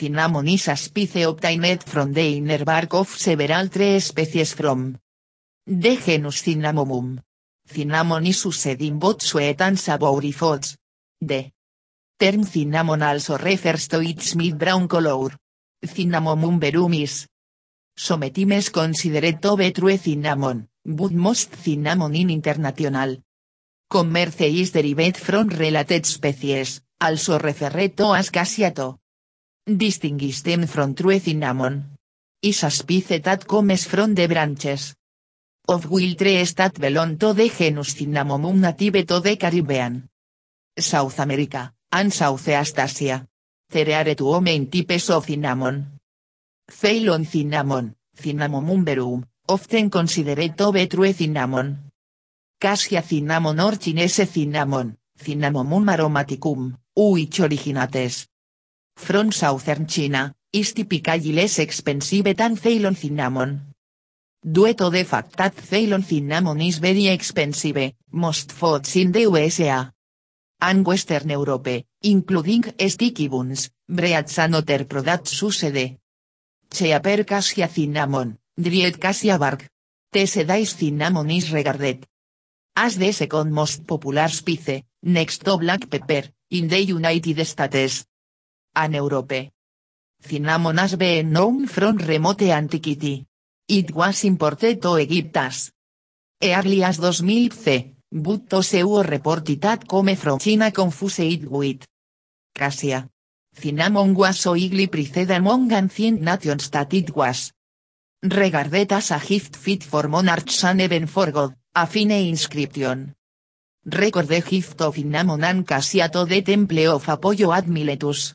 cinnamon is a spice obtained from the inner bark of several tree species from the genus Cinnamomum. Cinnamon is used in both sweet and. The term cinnamon also refers to its mid-brown color. Cinnamomum verum is sometimes considered to be true cinnamon, but most cinnamon in international commerce is derived from related species, also referred to as cassiato. Distinguish them from true cinnamon. Is a spice that comes from the branches of wild trees that belong to the genus Cinnamomum native to the Caribbean, South America, and Southeast Asia. There are two main types of cinnamon. Ceylon cinnamon, Cinnamomum verum, often considered to be true cinnamon. Cassia cinnamon or Chinese cinnamon, Cinnamomum aromaticum, which originates from southern China, is typically less expensive than Ceylon cinnamon. Due to the fact that Ceylon cinnamon is very expensive, most foods in the USA and Western Europe, including sticky buns, breads and other products used. Cheaper cassia cinnamon, dried cassia bark. Tessedice cinnamon is regarded as the second most popular spice, next to black pepper, in the United States and Europe. Cinnamon has been known from remote antiquity. It was imported to Egypt as early as 2000 c, but those who reported come from China confuse it with cassia. Cinnamon was so highly prized among ancient nations that it was regarded as a gift fit for monarchs and even for God, a fine inscription. Record the gift of cinnamon and cassia to temple of Apollo at Miletus.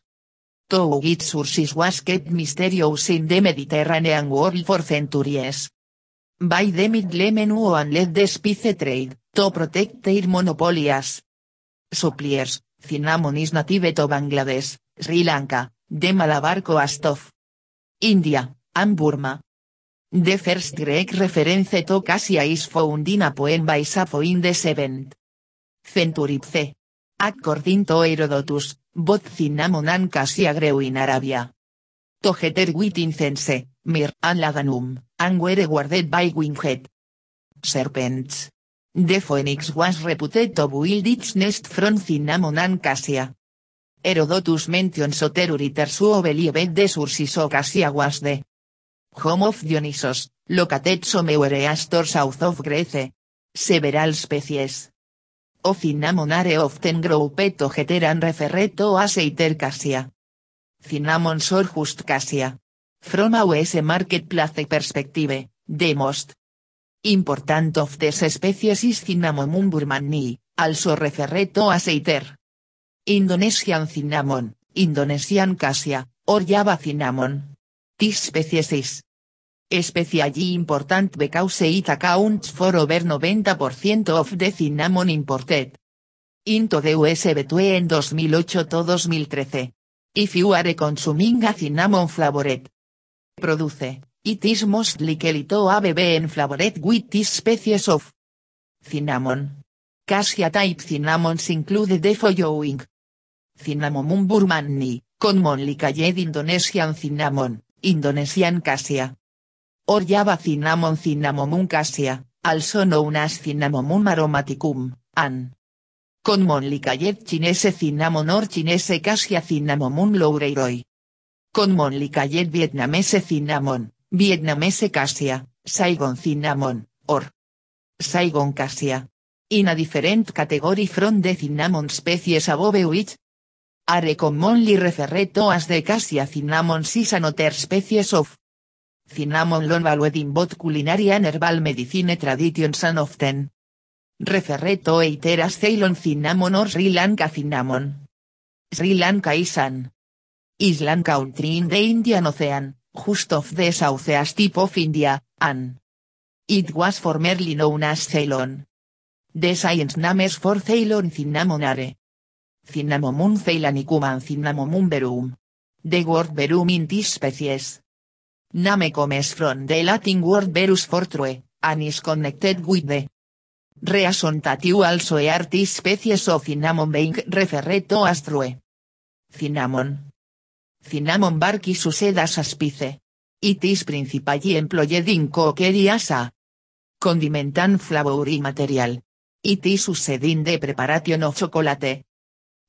To its sources was kept mysterious in the Mediterranean world for centuries. By the Middle Menu and let the spice trade, to protect their monopolies. Suppliers, cinnamon is native to Bangladesh, Sri Lanka, the Malabar coast of India, and Burma. The first Greek reference to cassia is found in a poem by Sappho in the 7th century c. According to Herodotus, both cinnamon and cassia grew in Arabia. Together with incense, myrrh and were guarded by winged serpents. The phoenix was reputed to build its nest from cinnamon and cassia. Herodotus mentions other writers who believed the sources of cassia was the home of Dionysos, located somewhere south of Greece. Several species cinnamon are often grouped together and referred to as either cassia. Just cassia. From a US marketplace perspective, the most important of these species is Cinnamomum burmannii, also referred to as either Indonesian cinnamon, Indonesian cassia, or Java cinnamon. This species is especially important because it accounts for over 90% of the cinnamon imported into the US between 2008 to 2013. If you are consuming a cinnamon flavored produce, it is most likely to have been flavored with this species of cinnamon. Cassia type cinnamons include the following. Cinnamomum burmannii, commonly called Indonesian cinnamon, Indonesian cassia. Or Java cinnamon cinnamomum cassia, also known as cinnamomum aromaticum, an. Commonly called Chinese cinnamon or Chinese cassia cinnamomum loureiroi. Commonly called Vietnamese cinnamon, Vietnamese cassia, Saigon cinnamon, or Saigon cassia. In a different category from the cinnamon species above which are commonly referred to as the cassia cinnamon is another species of Cinnamon long valued both culinary and herbal medicine traditions and often referred to either as Ceylon cinnamon or Sri Lanka cinnamon. Sri Lanka is an island country in the Indian Ocean, just off the southeast tip of India, and it was formerly known as Ceylon. The science names for Ceylon cinnamon are Cinnamomum ceylanicum and Cinnamomum verum. The word verum in this species Name comes from the Latin word verus for true, and is connected with the reason also hear this species of cinnamon being referred to as true. Cinnamon. cinnamon bark y sucedas aspice. It is principally employed in cookery as a condimentan flavoring material. It is used in the preparation of chocolate.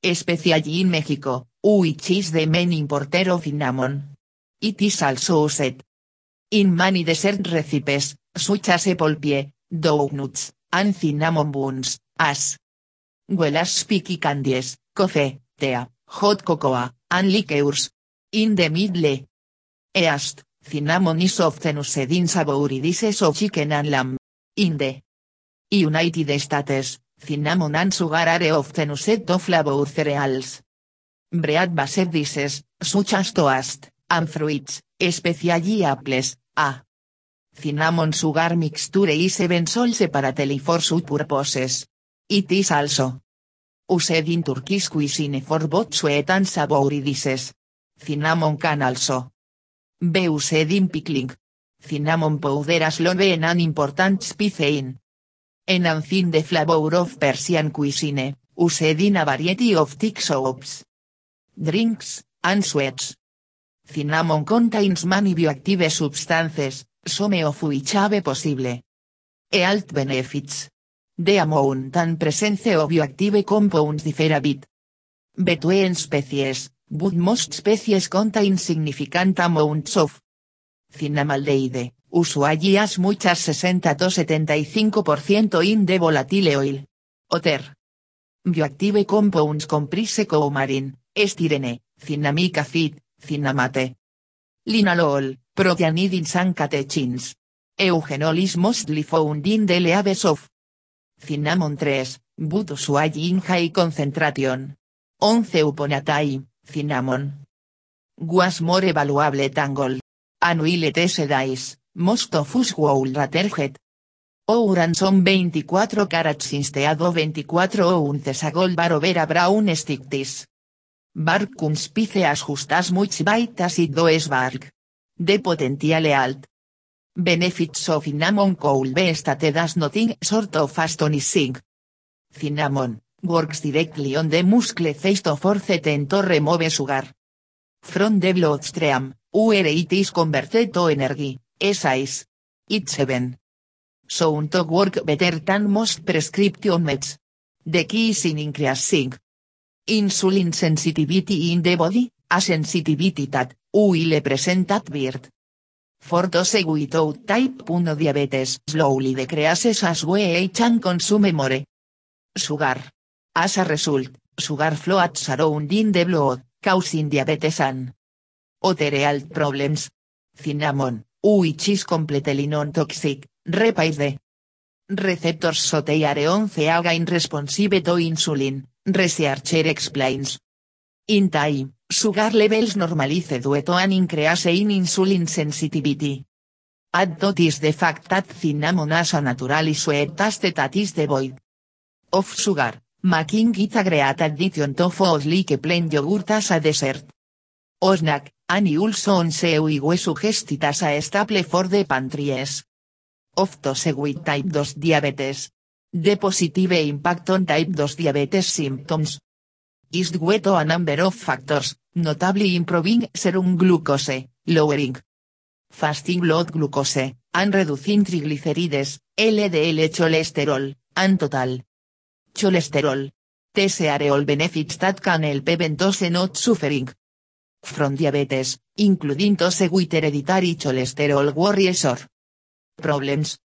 Especially in Mexico, which is the main importer of cinnamon. It is also used in many dessert recipes, such as apple pie, donuts, and cinnamon buns, as well as spiky candies, coffee, tea, hot cocoa, and liqueurs. In the Middle East, cinnamon is often used in savory dishes of chicken and lamb. In the United States, cinnamon and sugar are often used to flavor cereals. Bread-based dishes, such as toast, and fruits, especially apples, a cinnamon sugar mixture is even sold separately for such purposes. It is also used in Turkish cuisine for both sweet and dishes. Cinnamon can also be used in pickling. Cinnamon powder has long an important spice in enhancing the flavor of Persian cuisine, used in a variety of thick soups, drinks, and sweets. Cinnamon contains many bioactive substances, some of which have possible health benefits. The amount and presence of bioactive compounds differ a bit between species, but most species contain significant amounts of cinnamaldehyde, usually as much as 60 to 75% in the volatile oil. Other bioactive compounds comprise coumarin, styrene, cinnamic acid, cinnamate, linalol, protianidins and catechins. Mostly found in leaves of cinnamon trees, but high concentration. Once upon a time, cinnamon was more valuable than gold. Days, most of us would Ouran son 24 carats instead of 24 ounces a gold brown sticks. Bark conspice as just as much bite as it does bark. The potential alt. Benefits of cinnamon could be stated as nothing sort of astonishing. Cinnamon works directly on the muscle face to force them to remove sugar from the bloodstream, where it is converted to energy. It's seven. Sound to work better than most prescription meds. The key is in increasing insulin sensitivity in the body, a sensitivity that will present at birth. For those without type 1 diabetes slowly decreases as we age and consume more sugar. As a result, sugar floats around in the blood, causing diabetes and other health problems. Cinnamon, which is completely non-toxic, repairs the receptors so they are once again responsive to insulin, researcher explains. In time, sugar levels normalize due to an increase in insulin sensitivity. Add to this the fact that cinnamon has a naturally sweet taste that is devoid of sugar, making it a great addition to foods like plain yogurt as a dessert. O snack, and also on as a staple for the pantries. Of those with type 2 diabetes. The positive impact on type 2 diabetes symptoms is due to a number of factors, notably improving serum glucose, lowering fasting blood glucose, and reducing triglycerides, LDL cholesterol, and total cholesterol. These are all benefits that can help those not suffering from diabetes, including those with hereditary cholesterol worries or problems.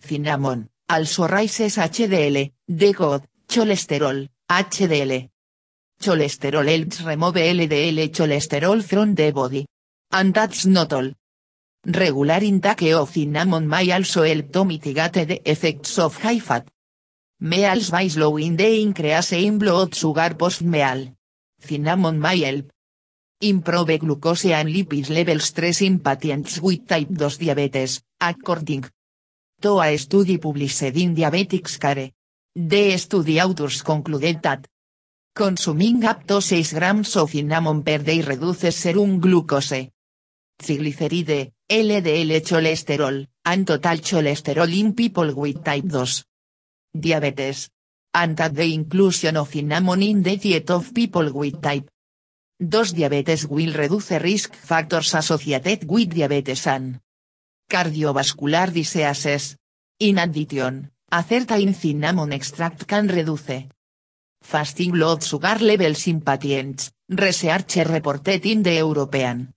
Cinnamon, also rises HDL, the good, cholesterol, HDL. Cholesterol helps remove LDL cholesterol from the body. And that's not all. Regular intake of cinnamon may also help to mitigate the effects of high fat meals by slowing the increase in blood sugar post-meal. Cinnamon may help improve glucose and lipid levels stress in patients with type 2 diabetes, according to a study published in Diabetics Care. The study authors concluded that consuming up to 6 grams of cinnamon per day reduces serum glucose, triglyceride, LDL cholesterol, and total cholesterol in people with type 2 diabetes, and that the inclusion of cinnamon in the diet of people with type 2 diabetes will reduce risk factors associated with diabetes and cardiovascular diseases. In addition, a certain cinnamon extract can reduce fasting blood sugar levels in patients, research reported in the European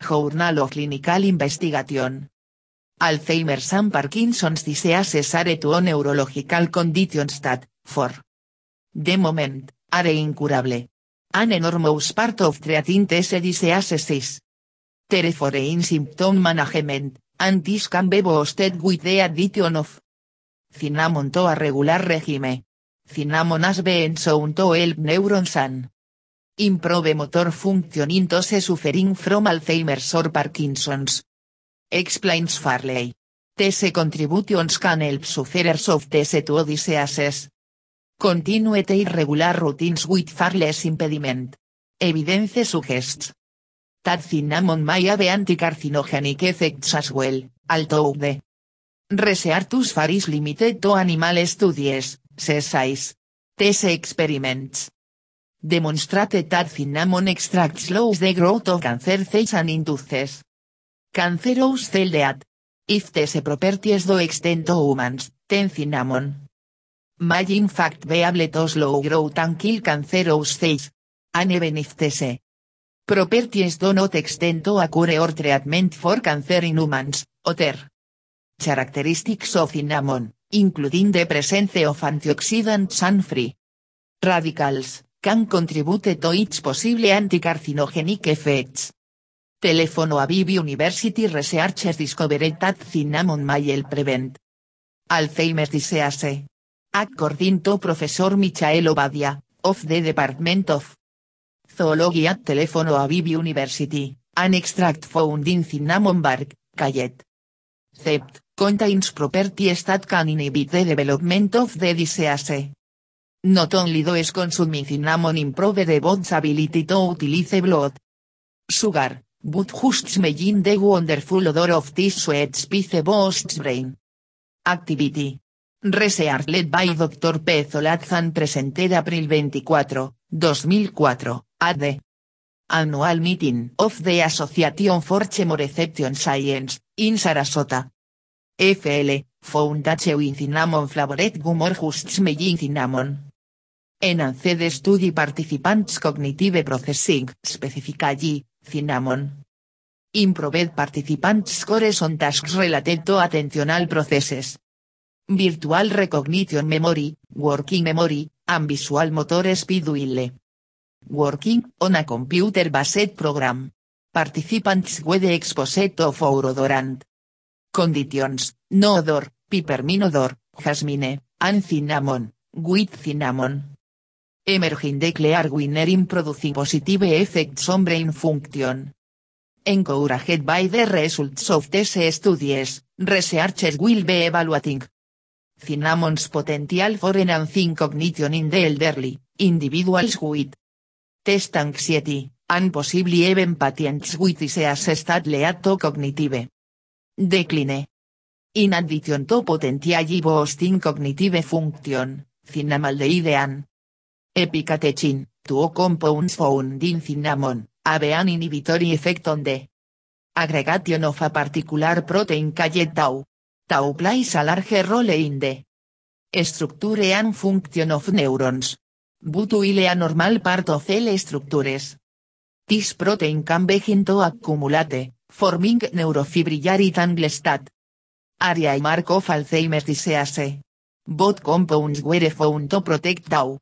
Journal of Clinical Investigation. Alzheimer's and Parkinson's diseases are two neurological conditions that, for the moment, are incurable. An enormous part of treating these diseases is therefore in symptom management, and this can be boosted with the addition of cinnamon to a regular regime. Cinnamon has been shown to help neurons and improve motor function in those suffering from Alzheimer's or Parkinson's. Explains Farley. These contributions can help sufferers of these two diseases. Continued irregular routines with far less impediment. Evidence suggests that cinnamon may have anticarcinogenic effects as well, although the research far is limited to animal studies, says These experiments. Demonstrated that cinnamon extract slows the growth of cancer cells and induces. Cancerous cell death. If these properties do extend to humans, then cinnamon may in fact be able to slow growth and kill cancerous cells. And even if these properties do not extend to a cure or treatment for cancer in humans, other characteristics of cinnamon, including the presence of antioxidants and free radicals, can contribute to its possible anticarcinogenic effects. Telefono Aviv University researchers discovered that cinnamon may prevent Alzheimer's disease. According to Professor Michael Obadia, of the Department of Zoology at Telefono Aviv University, an extract found in cinnamon bark, Cayet. Cept, contains properties that can inhibit the development of the disease. Not only does consuming cinnamon improve the body's ability to utilize blood sugar, but just making the wonderful odor of this sweet spice boosts brain activity. Research led by Dr. P. Zolazan presented April 24, 2004, at the Annual Meeting of the Association for Chemoreception Science, in Sarasota. FL, found that chewing cinnamon flavored gum or just smelling cinnamon. Enhanced study participants cognitive processing specifically, cinnamon. Improved participants scores on tasks related to attentional processes. Virtual recognition memory, working memory, and visual motor speed working on a computer-based program. Participants were exposed four odorant conditions, no odor, peppermint odor, jasmine, and cinnamon, with cinnamon. Emerging the clear winner in producing positive effects on brain function. Encouraged by the results of these studies, researchers will be evaluating cinnamon's potential for enhancing cognition in the elderly, individuals with test anxiety, and possibly even patients with diseases that lead to cognitive decline. In addition to potentially boosting cognitive function, cinnamaldehyde and epicatechin, two compounds found in cinnamon, have an inhibitory effect on the aggregation of a particular protein called tau. Tau plays a large role in the structure and function of neurons. But while a normal part of cell structures. This protein can begin to accumulate, forming neurofibrillary tangles that area a mark of Alzheimer's disease. Both compounds were found to protect tau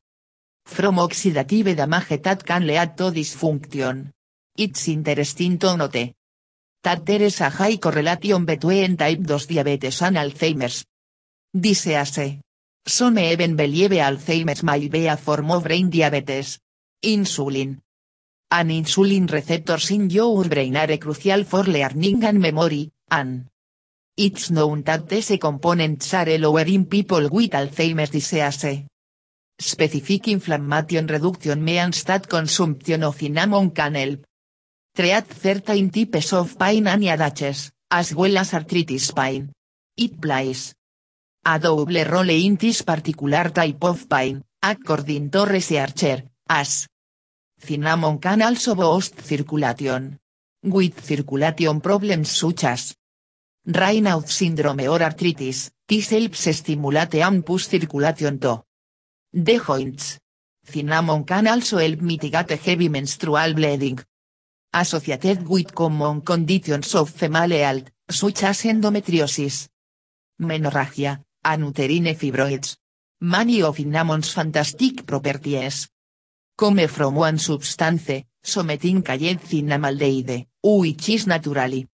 from oxidative damage that can lead to dysfunction. It's interesting to note that there is a high correlation between type 2 diabetes and Alzheimer's disease. Some even believe Alzheimer's may be a form of brain diabetes. Insulin. An insulin receptors in your brain are crucial for learning and memory, and it's known that these components are lower in people with Alzheimer's disease. Specific inflammation reduction means that consumption of cinnamon can help treat certain types of pain and headaches, as well as arthritis pain. It plays a double role in this particular type of pain, according to researcher, as Cinnamon can also boost circulation. With circulation problems such as Raynaud syndrome or arthritis, this helps stimulate and circulation to the joints. Cinnamon can also help mitigate heavy menstrual bleeding. Associated with common conditions of female health, such as endometriosis, menorrhagia, and uterine fibroids. Many of cinnamon's fantastic properties come from one substance, sometin called cinnamaldehyde, which is naturally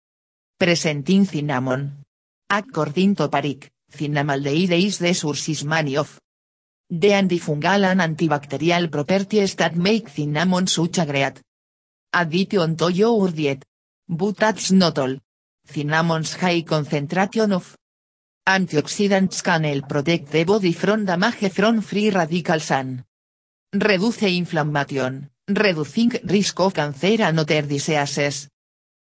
present in cinnamon. According to Parik, cinnamaldehyde is the source many of the antifungal and antibacterial properties that make cinnamon such a great addition to your diet. But that's not all. Cinnamon's high concentration of antioxidants can help protect the body from damage from free radicals and Reduce inflammation, reducing risk of cancer and other diseases.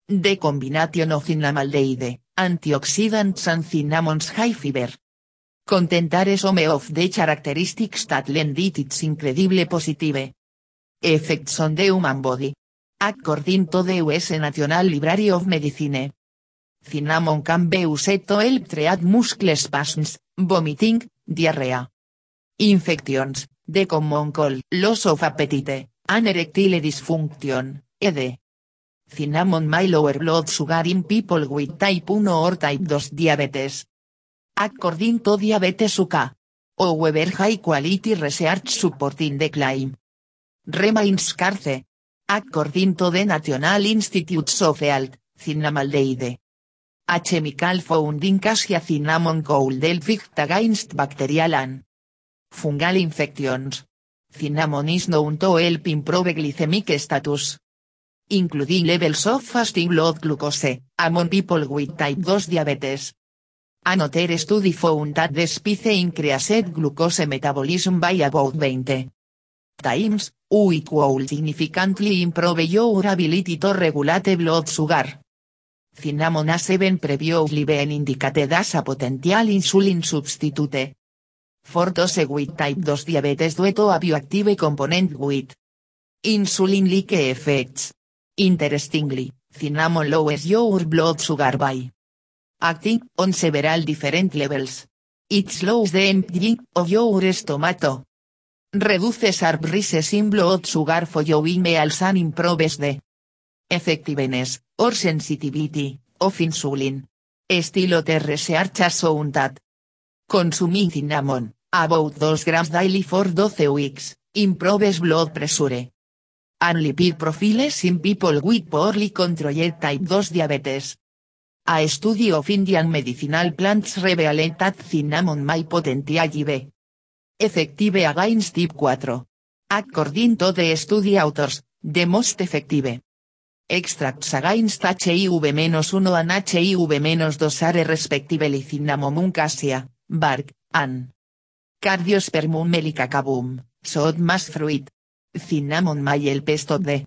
The combination of cinnamaldehyde, antioxidants and cinnamon's high fiber. Contentar some of the characteristics that lend it its incredibly positive effects on the human body. According to the US National Library of Medicine. Cinnamon can be used to help treat muscle spasms, vomiting, diarrhea, infections, de common cold, loss of appetite, an erectile dysfunction, ed. Cinnamon may lower blood sugar in people with type 1 or type 2 diabetes. According to Diabetes UK. However high quality research supporting the claim. Remains scarce. According to the National Institutes of Health, cinnamaldehyde. A chemical found in cassia cinnamon cold help against bacterial and Fungal infections. Cinnamon is known to help improve glycemic status. Including levels of fasting blood glucose, among people with type 2 diabetes. Another study found that the spice increased glucose metabolism by about 20 times, which will significantly improve your ability to regulate blood sugar. Cinnamon has even previously been indicated as a potential insulin substitute. For those with type 2 diabetes due to a bioactive component with insulin-like effects. Interestingly, cinnamon lowers your blood sugar by acting on several different levels. It slows the emptying of your stomach. Reduces sharp rises in blood sugar for your meals and improves the effectiveness, or sensitivity, of insulin. Estilo the research consuming cinnamon, about 2 grams daily for 12 weeks, improves blood pressure. And lipid profiles in people with poorly controlled type 2 diabetes. A study of Indian medicinal plants revealed that cinnamon may potentially be effective against type 4. According to the study authors, the most effective extracts against HIV-1 and HIV-2 are respectively cinnamon cassia, bark, and cardiospermum melicacabum, sod más fruit. Cinnamon may help stop the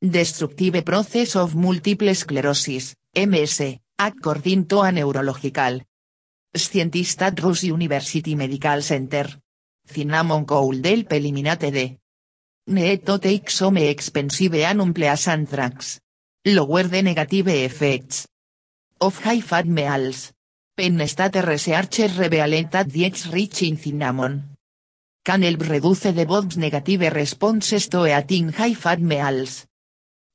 destructive process of multiple sclerosis, MS, according to a neurological scientist at Rush University Medical Center. Cinnamon cold help eliminate de need to take some expensive and unpleasant drugs. Lower the negative effects of high-fat meals. Penn-State researchers revealed that diets rich in cinnamon can help reduce the body's negative responses to eating high-fat meals.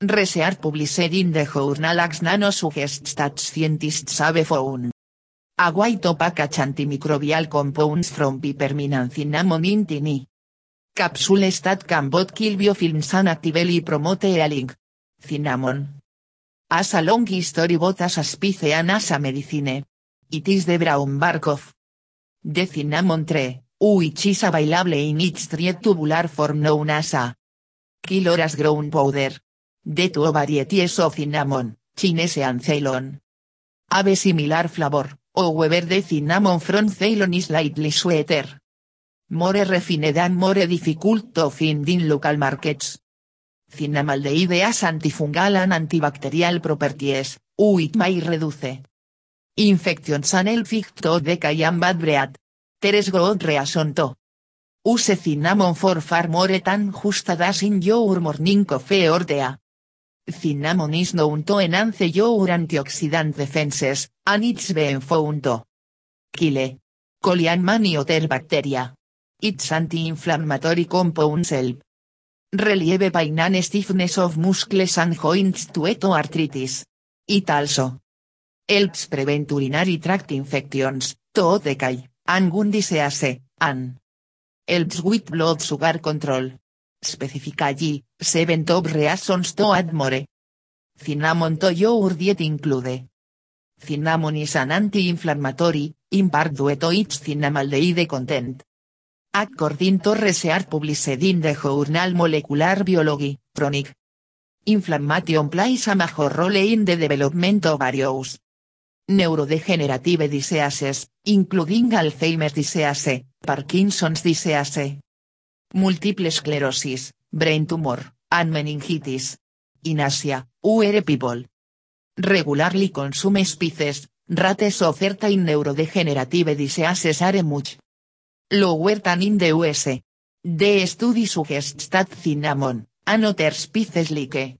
Research published in the journal Ax Nano suggests that scientists have found a white opaque antimicrobial compounds from peppermint cinnamon in tiny capsules that can both kill biofilms and actively promote healing. Cinnamon. As a long history both as a spice and as a medicine. It is the brown bark of the cinnamon tree, which is available in its tried tubular form known as a kiloras ground powder. The two varieties of cinnamon, Chinese and Ceylon. Have similar flavor, however the cinnamon from Ceylon is slightly sweeter. More refined and more difficult to find in local markets. Cinnamaldehyde has antifungal and antibacterial properties, which may reduce infections and help to decay and bad breath. Reason to Use cinnamon for far more than just a dash in your morning coffee or tea. Cinnamon is known to enhance your antioxidant defenses, and it's been found to kill colian many other bacteria. Its anti-inflammatory compounds help relieve pain and stiffness of muscles and joints to arthritis. It also helps prevent urinary tract infections, to decay, and wound disease, and helps with blood sugar control. Specifically, seven top reasons to add. Cinnamon to your diet include. Cinnamon is an anti-inflammatory, in part due to its cinnamaldehyde content. According to research published in the journal Molecular Biology, chronic inflammation plays a major role in the development of various neurodegenerative diseases, including Alzheimer's disease, Parkinson's disease, multiple sclerosis, brain tumor, and meningitis. In Asia, where people regularly consume spices, rates of certain neurodegenerative diseases are much lower than in the US. The study suggests that cinnamon, and other spices like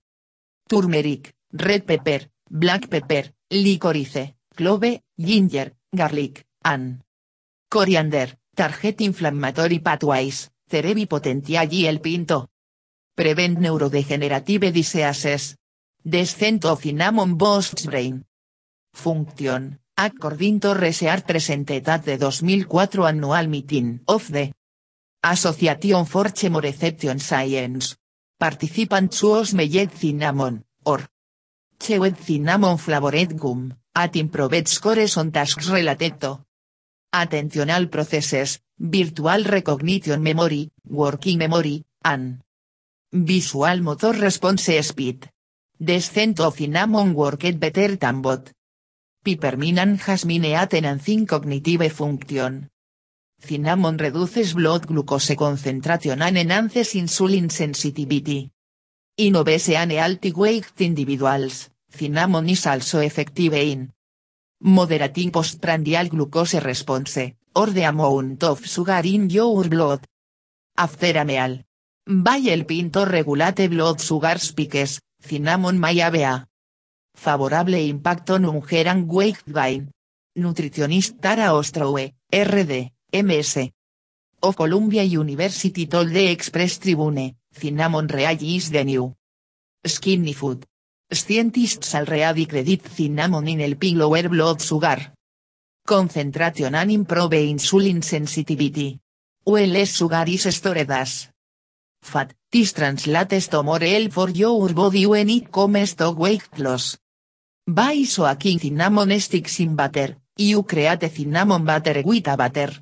turmeric, red pepper, black pepper, licorice, clove, ginger, garlic, and coriander, target inflammatory pathways, cerebi potentially el pinto. Prevent neurodegenerative diseases. Descent of cinnamon boosts brain function, according to research presented at the 2004 annual meeting of the Association for Chemoreception Science. Participants chose melled cinnamon, or chewed cinnamon flavored gum, at improved scores on tasks related to attentional processes, virtual recognition memory, working memory, and visual motor response speed. Descent of cinnamon worked better than both. Pipermin and jasmine enhancing cognitive function. Cinnamon reduces blood glucose concentration and enhances insulin sensitivity. In obese and healthy weight individuals, cinnamon is also effective in moderating postprandial glucose response, or amount of sugar in your blood. After a meal. By helping to regulate blood sugar spikes, cinnamon may have a favorable impacto and weight gain. Nutritionist Tara Ostrowe, RD, MS. Of Columbia University told the Express Tribune, cinnamon really is the new skinny food. Scientists already credit cinnamon in helping lower blood sugar concentration and improve insulin sensitivity. Well sugar is stored as fat, this translates to more help for your body when it comes to weight loss. By soaking cinnamon sticks in butter, you create cinnamon butter with a butter.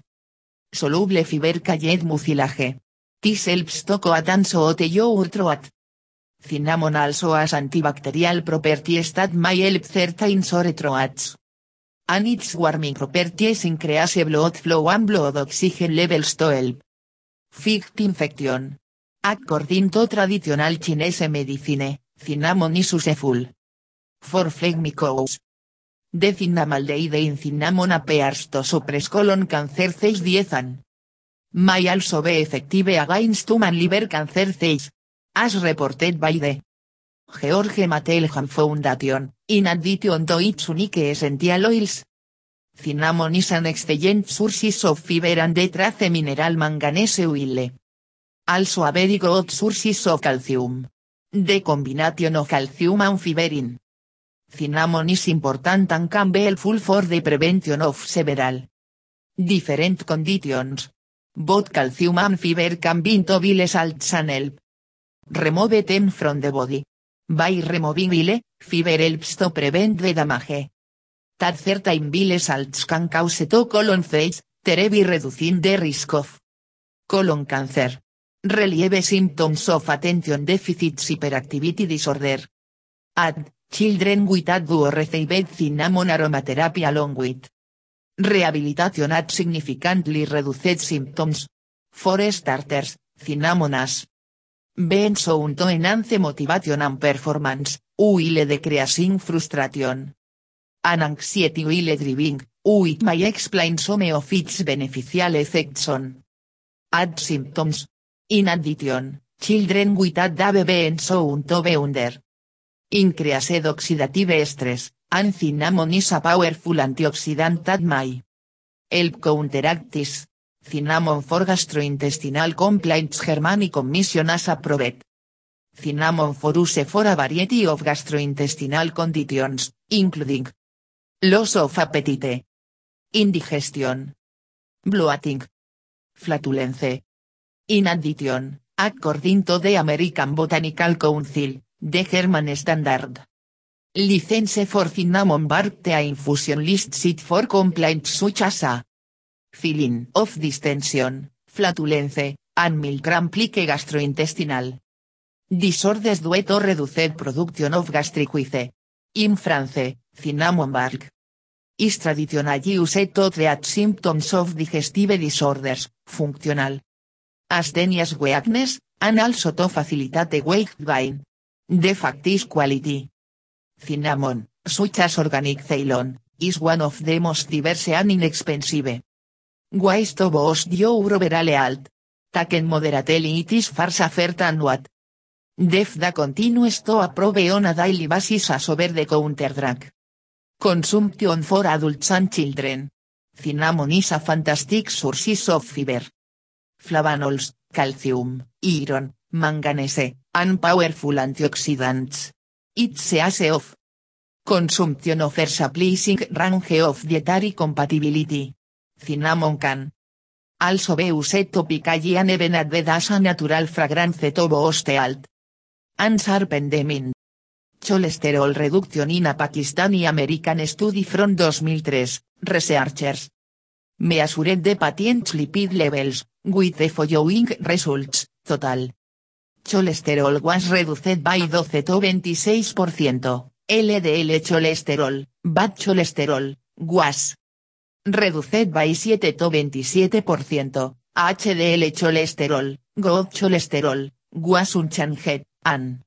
Soluble fiber called mucilage. This helps to coat and soothe your throat. Cinnamon also has antibacterial properties that may help certain sore throats. And its warming properties increase blood flow and blood oxygen levels to help fight infection. According to traditional Chinese medicine, cinnamon is useful for phlegmicous. The cinnamaldehyde in cinnamon appears to suppress colon cancer cells 10 May also be effective against human liver cancer cells. As reported by the George Mattelham Foundation, in addition to its unique essential oils. Cinnamon is an excellent source of fiber and trace mineral manganese oil. Also a very good source of calcium. The combination of calcium and fiber in cinnamon is important and can be helpful for the prevention of several different conditions. Both calcium and fiber can be into bile salts and help remove them from the body. By removing bile, fiber helps to prevent the damage. That certain bile salts can cause to colon phase, thereby reducing the risk of colon cancer. Relieve symptoms of attention deficit hyperactivity disorder. Add, children with ADHD received cinnamon aromatherapy along with rehabilitation at significantly reduced symptoms. For starters, cinnamon has been shown to enhance motivation and performance, while decreasing frustration and anxiety while driving, which may explain some of its beneficial effects on Add symptoms. In addition, children with ADHD and so to be under increased oxidative stress, and cinnamon is a powerful antioxidant that may help counteract this. Cinnamon for gastrointestinal complaints Germany Commission as approved. Cinnamon for use for a variety of gastrointestinal conditions, including loss of appetite, indigestion, bloating, flatulence. In addition, according to the American Botanical Council, the German Standard license for cinnamon bark tea infusion lists it for complaints such as a feeling of distension, flatulence, and like gastrointestinal disorders due to reduced production of gastric acid. In France, cinnamon bark is traditionally used to treat symptoms of digestive disorders, functional asthenias weakness, and also to facilitate weight gain. The fact is quality. Cinnamon, such as organic Ceylon, is one of the most diverse and inexpensive ways to boost your overall health. Taken moderately it is far safer than what Def da continues to approve on a daily basis as over the counter drug. Consumption for adults and children. Cinnamon is a fantastic source of fiber. Flavanols, calcium, iron, manganese, and powerful antioxidants. It's a of consumption offers a pleasing range of dietary compatibility. Cinnamon can also be used topically and even added natural fragrance to boost. And. Cholesterol reduction in a Pakistani American study from 2003, researchers measured the patient's lipid levels, with the following results, total cholesterol was reduced by 12 to 26%, LDL cholesterol, bad cholesterol, was reduced by 7 to 27%, HDL cholesterol, good cholesterol, was unchanged, and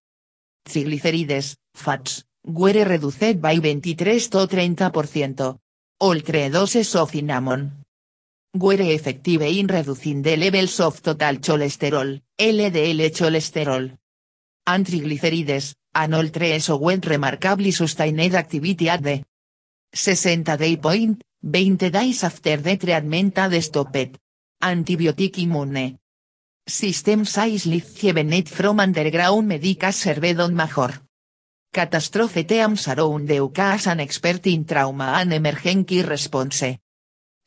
triglycerides, fats, were reduced by 23 to 30%. All three doses of cinnamon were effective in reducing the levels of total cholesterol, LDL cholesterol, and triglycerides, all three so went remarkably sustained activity at the 60 day point, 20 days after the treatment had stopped. Antibiotic immune. System size live from underground medical served on major. Catastrophe teams around the UK as an expert in trauma and emergency response.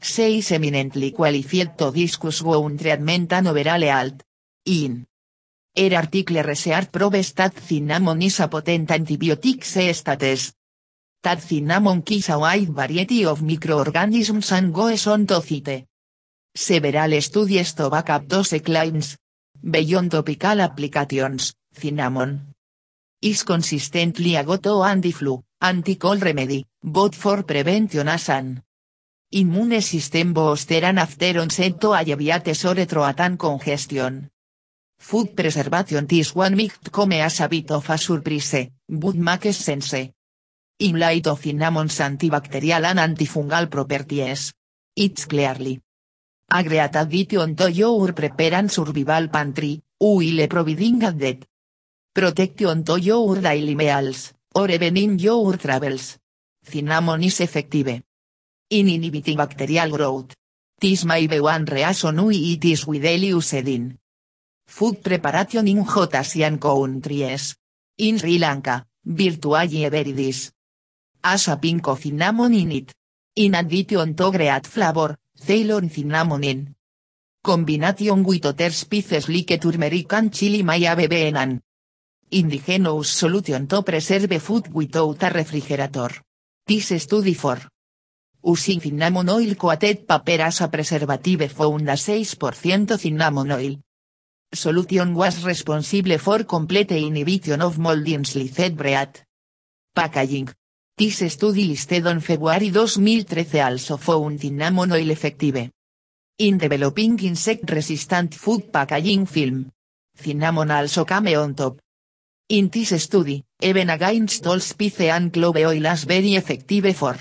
She is eminently qualified to discuss wound treatment and overall health. In. Her article research proves that cinnamon is a potent antibiotic status. That cinnamon kills a wide variety of microorganisms and goes on to cite. Several studies to back up those claims. Beyond topical applications, cinnamon is consistently a go-to anti-flu, anti-cold remedy, both for prevention as an immune system booster and after onset to alleviate sore throat and congestion. Food preservation this one might come as a bit of a surprise, but makes sense. In light of cinnamon's antibacterial and antifungal properties. It's clearly a great addition to your survival pantry, while providing added protection to your daily meals, or even in your travels. Cinnamon is effective in inhibiting bacterial growth. This may be one reason why it is widely used in food preparation in hot Asian countries. In Sri Lanka, virtually every dish has a pink cinnamon in it. In addition to great flavor, Ceylon cinnamon in combination with other spices like turmeric and chili may have been an indigenous solution to preserve food without a refrigerator. This study for using cinnamon oil coated paper as a preservative found a 6% cinnamon oil. Solution was responsible for complete inhibition of mold in sliced bread. Packaging. This study listed on February 2013 also found cinnamon oil effective. In developing insect-resistant food packaging film. Cinnamon also came on top. In this study, even against all spice and clove oil as very effective for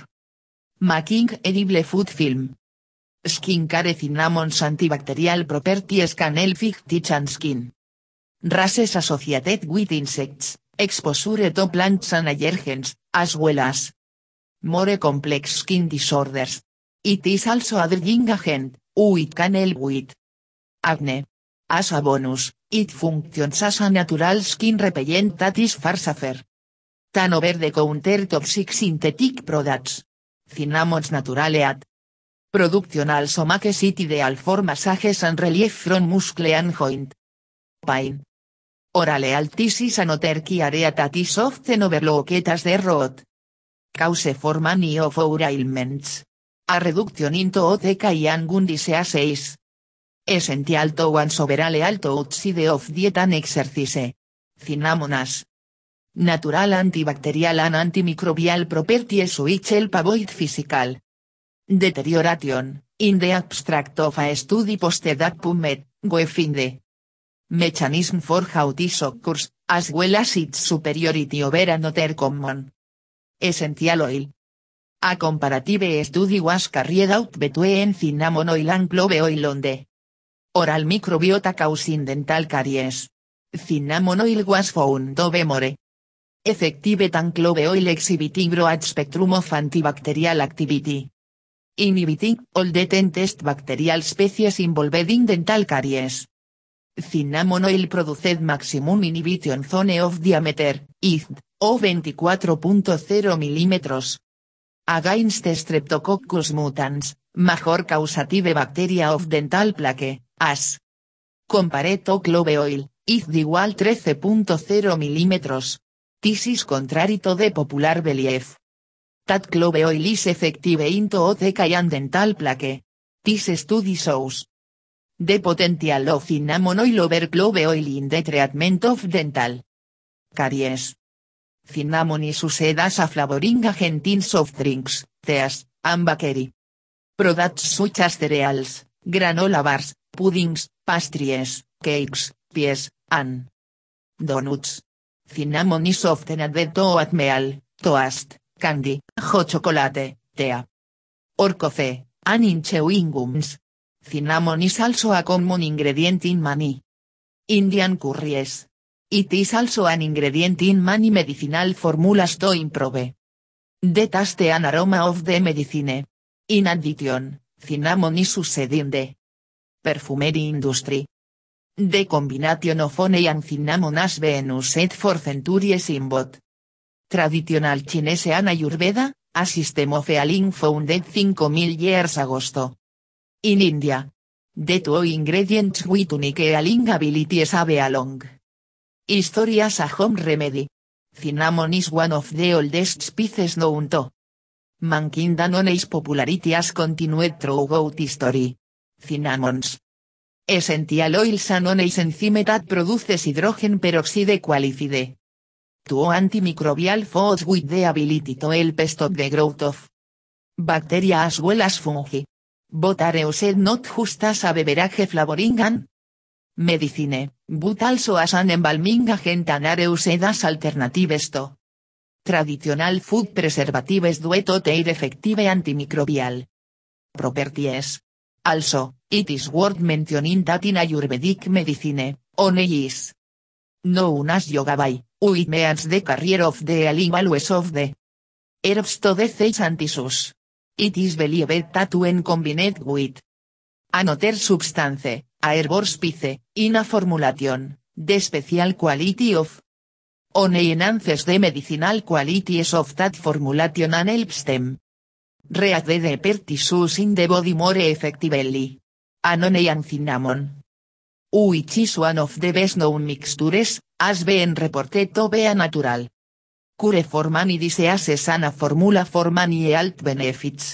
making edible food film. Skincare Cinnamons Antibacterial Properties Can Help and Skin. Races associated with insects, exposure to plants and allergens, as well as more complex skin disorders. It is also a drying agent, which can help with acne. As a bonus, it functions as a natural skin repellent that is far safer than over-the-counter toxic synthetic products. Cinnamons naturale at Production also makes it ideal for massages and relief from muscle and joint pain. Orale altisis another key area that is often overlooked as the root cause for many of our ailments. A reduction into OTK and gun diseases. Essential to one soberale alto outside of diet and exercise. Cinnamonas. Natural antibacterial and antimicrobial properties which help avoid physical Deterioration, in the abstract of a study posted at PubMed, the Mechanism for how this occurs, as well as its superiority over another common. Essential oil. A comparative study was carried out between cinnamon oil and clove oil on the oral microbiota causing dental caries. Cinnamon oil was found to be more effective than clove oil exhibiting broad spectrum of antibacterial activity inhibiting all the ten test bacterial species involved in dental caries. Cinnamon oil produced maximum inhibition zone of diameter, IZD, o 24.0 mm. Against Streptococcus mutans, major causative bacteria of dental plaque, as. Compared to clove oil, IZD igual 13.0 mm. This is contrary to the popular belief that clove oil is effective into OTK and dental plaque. This study shows the potential of cinnamon oil over clove oil in the treatment of dental caries. Cinnamon is used as a flavoring agent in soft drinks, teas, and products such as cereals, granola bars, puddings, pastries, cakes, pies, and donuts. Cinnamon is often added to oatmeal, toast, candy, hot chocolate, tea, or coffee, and in gums. Cinnamon is also a common ingredient in many Indian curries. It is also an ingredient in many medicinal formulas to improve the taste and aroma of the medicine. In addition, cinnamon is used in the perfumery industry. The combination of honey and cinnamon has been used for centuries in both traditional Chinese and Ayurveda, a system of healing founded 5000 years agosto. In India. The two ingredients with unique healing abilities have a long history as a home remedy. Cinnamon is one of the oldest spices known to mankind and its popularity has continued throughout history. Cinnamons. Essential oils and its enzyme that produces hydrogen peroxide qualified to antimicrobial foods with the ability to help stop the growth of bacteria as well as fungi. But are not just as a beverage flavoring and medicine, but also as an embalming agent and are used as alternatives to. Traditional food preservatives due to their effective antimicrobial. Properties. Also, it is worth mentioning that in Ayurvedic medicine, honey is. Known as yogabai, It means the of the values of the herbs to the antisus. It is believed that when combined with another substance, a herb spice, in a formulation, the special quality of honey enhances the medicinal qualities of that formulation and helps them react the pertissus in the body more effectively. An honey and cinnamon. Which is one of the best known mixtures, has been reported to be a natural. Cure for many diseases and a formula for many health benefits.